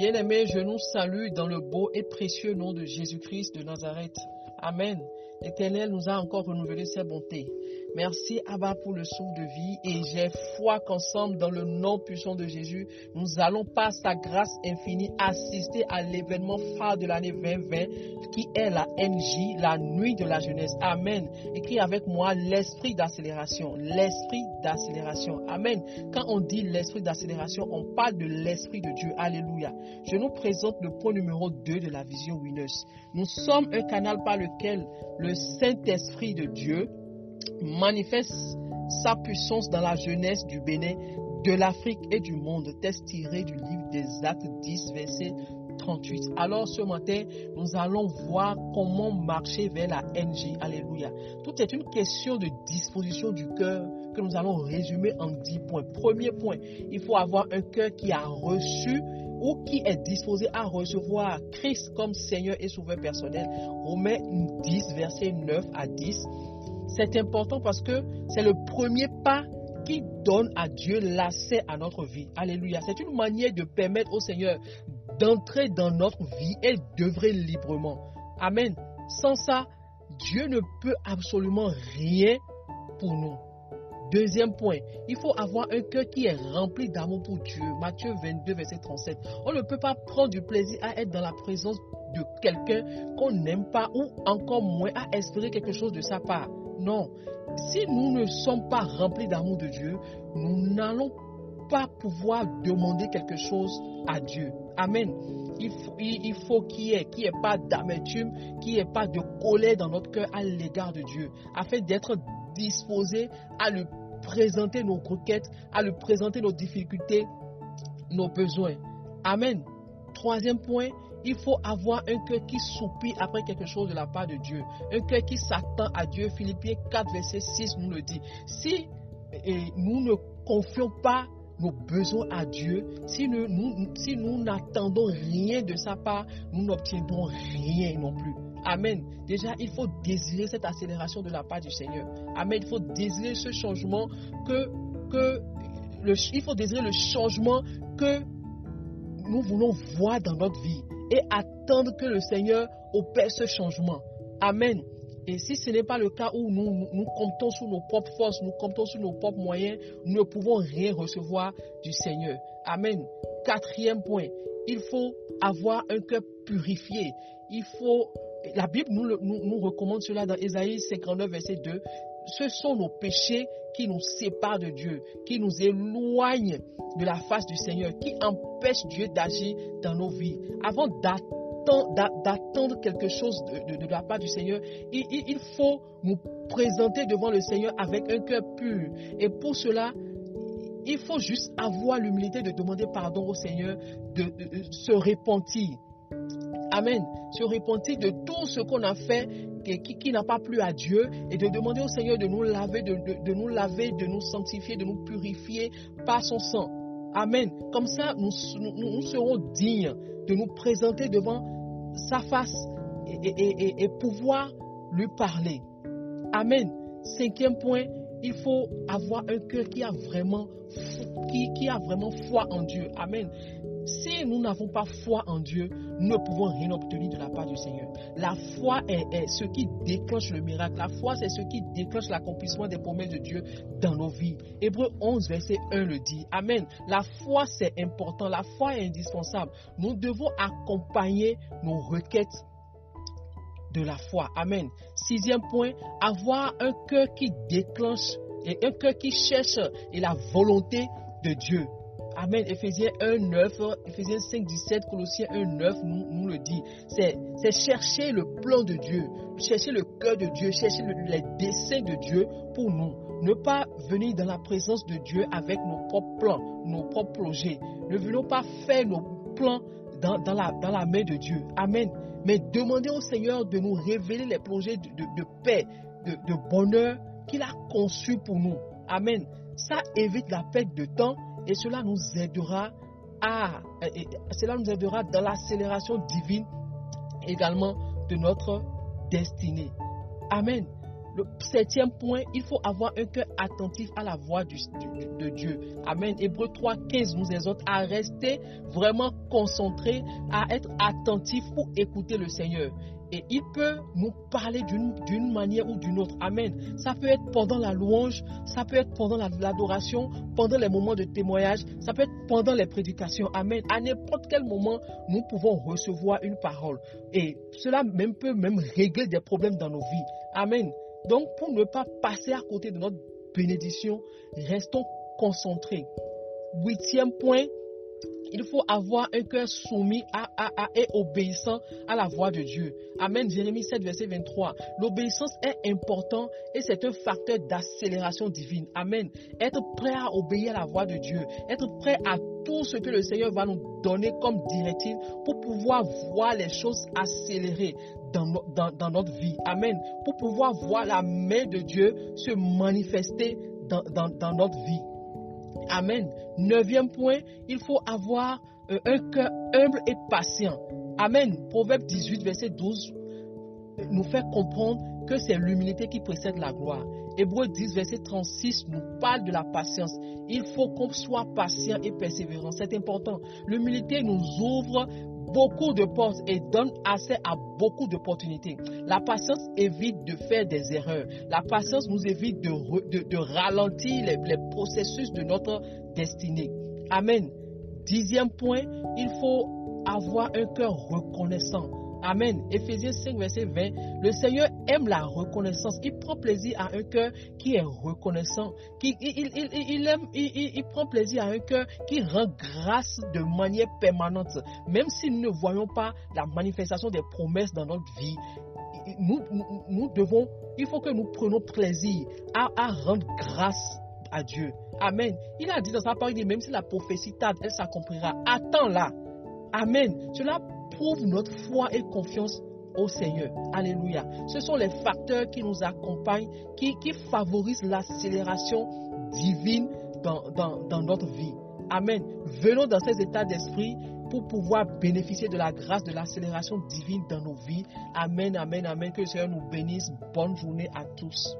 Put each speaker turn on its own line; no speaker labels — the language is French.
Bien-aimés, je nous salue dans le beau et précieux nom de Jésus-Christ de Nazareth. Amen. L'Éternel nous a encore renouvelé ses bontés. Merci Abba pour le souffle de vie et j'ai foi qu'ensemble dans le nom puissant de Jésus, nous allons par sa grâce infinie assister à l'événement phare de l'année 2020 qui est la NJ, la nuit de la jeunesse. Amen. Écris avec moi l'esprit d'accélération, l'esprit d'accélération. Amen. Quand on dit l'esprit d'accélération, on parle de l'esprit de Dieu. Alléluia. Je nous présente le point numéro 2 de la vision Winners. Nous sommes un canal par lequel le Saint-Esprit de Dieu manifeste sa puissance dans la jeunesse du Bénin, de l'Afrique et du monde. Test tiré du livre des Actes 10, verset 38. Alors ce matin, nous allons voir comment marcher vers la NG. Alléluia. Tout est une question de disposition du cœur que nous allons résumer en 10 points. Premier point, il faut avoir un cœur qui a reçu ou qui est disposé à recevoir Christ comme Seigneur et Sauveur personnel. Romains 10, verset 9 à 10. C'est important parce que c'est le premier pas qui donne à Dieu l'accès à notre vie. Alléluia. C'est une manière de permettre au Seigneur d'entrer dans notre vie et d'œuvrer librement. Amen. Sans ça, Dieu ne peut absolument rien pour nous. Deuxième point, il faut avoir un cœur qui est rempli d'amour pour Dieu. Matthieu 22, verset 37. On ne peut pas prendre du plaisir à être dans la présence de quelqu'un qu'on n'aime pas ou encore moins à espérer quelque chose de sa part. Non. Si nous ne sommes pas remplis d'amour de Dieu, nous n'allons pas pouvoir demander quelque chose à Dieu. Amen. Il faut, qu'il n'y ait, ait, pas d'amertume, qu'il n'y ait pas de colère dans notre cœur à l'égard de Dieu, afin d'être disposé à lui présenter nos requêtes, à lui présenter nos difficultés, nos besoins. Amen. Troisième point, il faut avoir un cœur qui soupire après quelque chose de la part de Dieu. Un cœur qui s'attend à Dieu. Philippiens 4, verset 6 nous le dit. Si nous ne confions pas nos besoins à Dieu, si nous, si nous n'attendons rien de sa part, nous n'obtiendrons rien non plus. Amen. Déjà, il faut désirer cette accélération de la part du Seigneur. Amen. Il faut désirer ce changement que, que il faut désirer le changement que nous voulons voir dans notre vie et attendre que le Seigneur opère ce changement. Amen. Et si ce n'est pas le cas où nous, comptons sur nos propres forces, nous comptons sur nos propres moyens, nous ne pouvons rien recevoir du Seigneur. Amen. Quatrième point, il faut avoir un cœur purifié. Il faut, la Bible nous recommande cela dans Ésaïe 59, verset 2. Ce sont nos péchés qui nous séparent de Dieu, qui nous éloignent de la face du Seigneur, qui empêchent Dieu d'agir dans nos vies. Avant d'attendre quelque chose de, la part du Seigneur, il, il, faut nous présenter devant le Seigneur avec un cœur pur. Et pour cela, il faut juste avoir l'humilité de demander pardon au Seigneur, de, se repentir. Amen. Se repentir de tout ce qu'on a fait qui, n'a pas plu à Dieu et de demander au Seigneur de nous laver, de, nous laver, de nous sanctifier, de nous purifier par son sang. Amen. Comme ça, nous, serons dignes de nous présenter devant sa face et, pouvoir lui parler. Amen. Cinquième point, il faut avoir un cœur qui a vraiment, qui, qui a vraiment foi en Dieu. Amen. Si nous n'avons pas foi en Dieu, nous ne pouvons rien obtenir de la part du Seigneur. La foi est, ce qui déclenche le miracle. La foi, c'est ce qui déclenche l'accomplissement des promesses de Dieu dans nos vies. Hébreu 11, verset 1 le dit. Amen. La foi, c'est important. La foi est indispensable. Nous devons accompagner nos requêtes de la foi. Amen. Sixième point, avoir un cœur qui déclenche et un cœur qui cherche et la volonté de Dieu. Amen. Ephésiens 1, 9, Ephésiens 5, 17, Colossiens 1, 9 nous, nous le dit. C'est chercher le plan de Dieu, chercher le cœur de Dieu, chercher les desseins de Dieu pour nous. Ne pas venir dans la présence de Dieu avec nos propres plans, nos propres projets. Ne venons pas faire nos plans dans, dans, la, dans la main de Dieu. Amen. Mais demander au Seigneur de nous révéler les projets de, de, paix, de, de bonheur qu'il a conçus pour nous. Amen. Ça évite la perte de temps et cela nous aidera à, cela nous aidera dans l'accélération divine également de notre destinée. Amen. Le septième point, il faut avoir un cœur attentif à la voix du, de Dieu. Amen. Hébreu 3, 15 nous exhorte à rester vraiment concentrés, à être attentifs pour écouter le Seigneur. Et il peut nous parler d'une manière ou d'une autre. Amen. Ça peut être pendant la louange, ça peut être pendant l'adoration, pendant les moments de témoignage, ça peut être pendant les prédications. Amen. À n'importe quel moment, nous pouvons recevoir une parole. Et cela même peut même régler des problèmes dans nos vies. Amen. Donc, pour ne pas passer à côté de notre bénédiction, restons concentrés. Huitième point, il faut avoir un cœur soumis et obéissant à la voix de Dieu. Amen. Jérémie 7, verset 23. L'obéissance est importante et c'est un facteur d'accélération divine. Amen. Être prêt à obéir à la voix de Dieu. Être prêt à tout ce que le Seigneur va nous donner comme directive pour pouvoir voir les choses accélérées dans, dans, notre vie. Amen. Pour pouvoir voir la main de Dieu se manifester dans, dans notre vie. Amen. Neuvième point, il faut avoir euh, un cœur humble et patient. Amen. Proverbe 18, verset 12 euh, nous fait comprendre que c'est l'humilité qui précède la gloire. Hébreu 10, verset 36 nous parle de la patience. Il faut qu'on soit patient et persévérant. C'est important. L'humilité nous ouvre beaucoup de portes et donne accès à beaucoup d'opportunités. La patience évite de faire des erreurs. La patience nous évite de, de, ralentir les, les processus de notre destinée. Amen. Dixième point, il faut avoir un cœur reconnaissant. Amen. Éphésiens 5, verset 20. Le Seigneur aime la reconnaissance. Il prend plaisir à un cœur qui est reconnaissant. Il, prend plaisir à un cœur qui rend grâce de manière permanente. Même si nous ne voyons pas la manifestation des promesses dans notre vie, nous, devons, il faut que nous prenions plaisir à, rendre grâce à Dieu. Amen. Il a dit dans sa parole, même si la prophétie tarde, elle s'accomplira. Attends-la. Amen. Cela prouve notre foi et confiance au Seigneur. Alléluia. Ce sont les facteurs qui nous accompagnent, qui, favorisent l'accélération divine dans, dans notre vie. Amen. Venons dans ces états d'esprit pour pouvoir bénéficier de la grâce de l'accélération divine dans nos vies. Amen, amen, amen. Que le Seigneur nous bénisse. Bonne journée à tous.